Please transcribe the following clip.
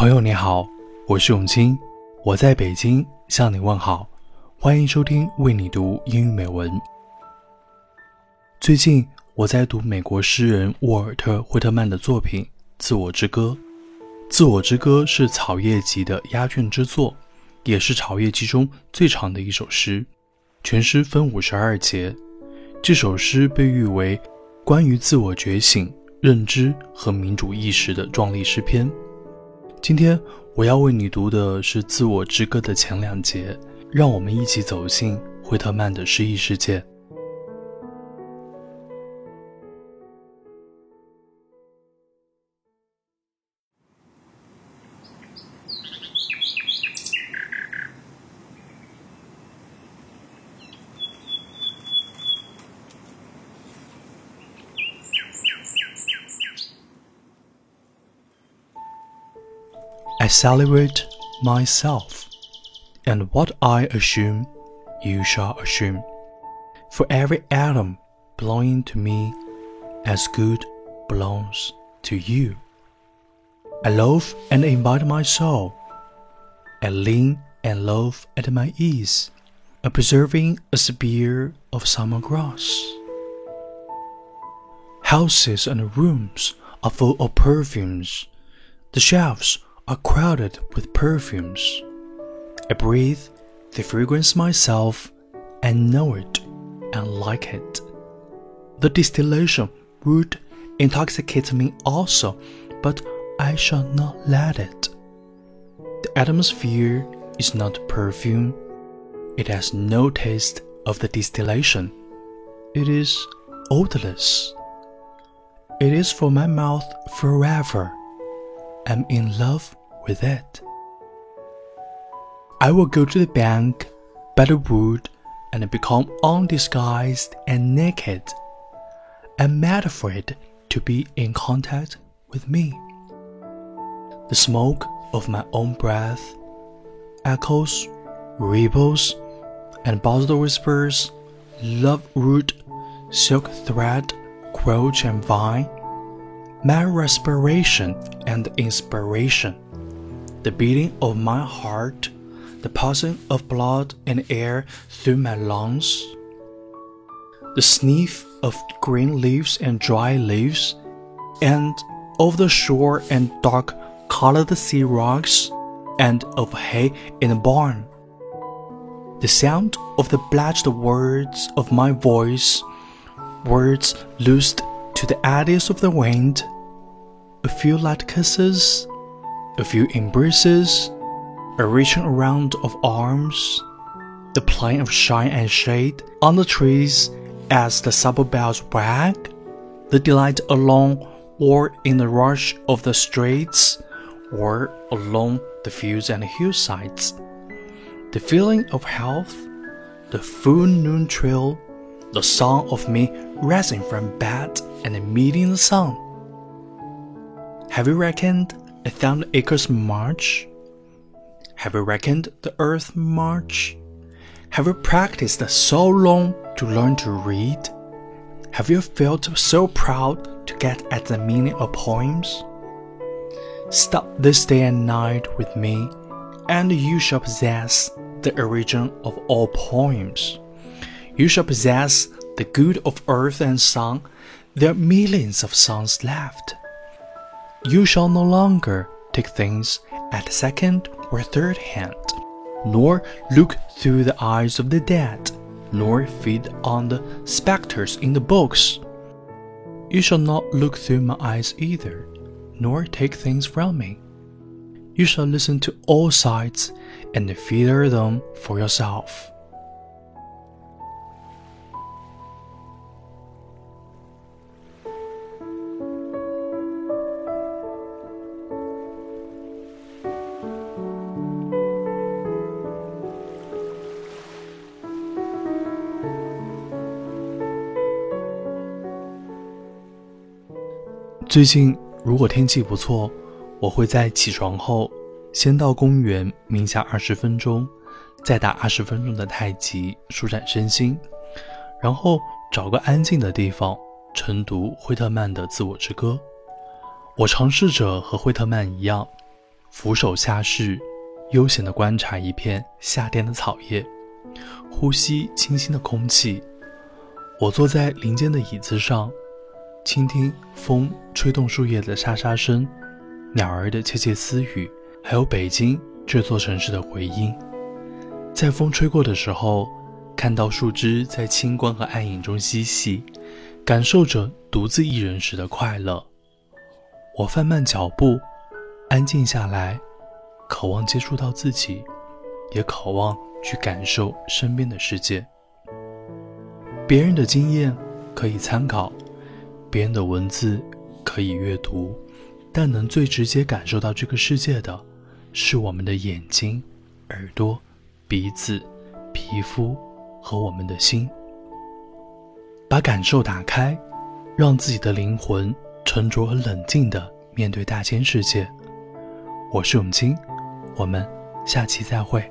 朋友你好，我是永清，我在北京向你问好，欢迎收听为你读英语美文。最近我在读美国诗人沃尔特·惠特曼的作品《自我之歌》。《自我之歌》是草叶集的压卷之作，也是草叶集中最长的一首诗。全诗分五十二节。这首诗被誉为关于自我觉醒、认知和民主意识的壮丽诗篇。今天我要为你读的是《自我之歌》的前两节，让我们一起走进惠特曼的诗意世界。Celebrate myself, and what I assume, you shall assume. For every atom belonging to me, as good belongs to you. I love and invite my soul. I lean and love at my ease, observing a spear of summer grass. Houses and rooms are full of perfumes. The shelves are crowded with perfumes. I breathe the fragrance myself and know it and like it. The distillation would intoxicate me also, but I shall not let it. The atmosphere is not perfume. It has no taste of the distillation. It is odorless. It is for my mouth forever. I'm in love with it. I will go to the bank, by the wood, and become undisguised and naked. I'm mad for it to be in contact with me. The smoke of my own breath echoes, ripples, and buzzed whispers, love root, silk thread, quilch and vine, my respiration and inspiration the beating of my heart, the passing of blood and air through my lungs, the sniff of green leaves and dry leaves, and of the shore and dark colored sea rocks, and of hay in a barn. The sound of the blessed words of my voice, words loosed to the eddies of the wind, a few light kisses a few embraces, a reaching around of arms, the playing of shine and shade on the trees as the supper bells wag, the delight along or in the rush of the streets or along the fields and hillsides, the feeling of health, the full noon trail, the song of me rising from bed and meeting the sun. Have you reckoned a thousand acres march? Have you reckoned the earth march? Have you practiced so long to learn to read? Have you felt so proud to get at the meaning of poems? Stop this day and night with me, and you shall possess the origin of all poems. You shall possess the good of earth and song. There are millions of songs left. You shall no longer take things at second or third hand, nor look through the eyes of the dead, nor feed on the spectres in the books. You shall not look through my eyes either, nor take things from me. You shall listen to all sides and filter them for yourself. 最近如果天气不错，我会在起床后先到公园冥想二十分钟，再打二十分钟的太极舒展身心，然后找个安静的地方晨读惠特曼的《自我之歌》。我尝试着和惠特曼一样，俯首下视，悠闲地观察一片夏天的草叶，呼吸清新的空气。我坐在林间的椅子上，倾听风吹动树叶的沙沙声，鸟儿的窃窃私语，还有北京这座城市的回音。在风吹过的时候，看到树枝在清光和暗影中嬉戏，感受着独自一人时的快乐。我放慢脚步，安静下来，渴望接触到自己，也渴望去感受身边的世界。别人的经验可以参考，别人的文字可以阅读，但能最直接感受到这个世界的，是我们的眼睛、耳朵、鼻子、皮肤和我们的心。把感受打开，让自己的灵魂沉着而冷静地面对大千世界。我是永清，我们下期再会。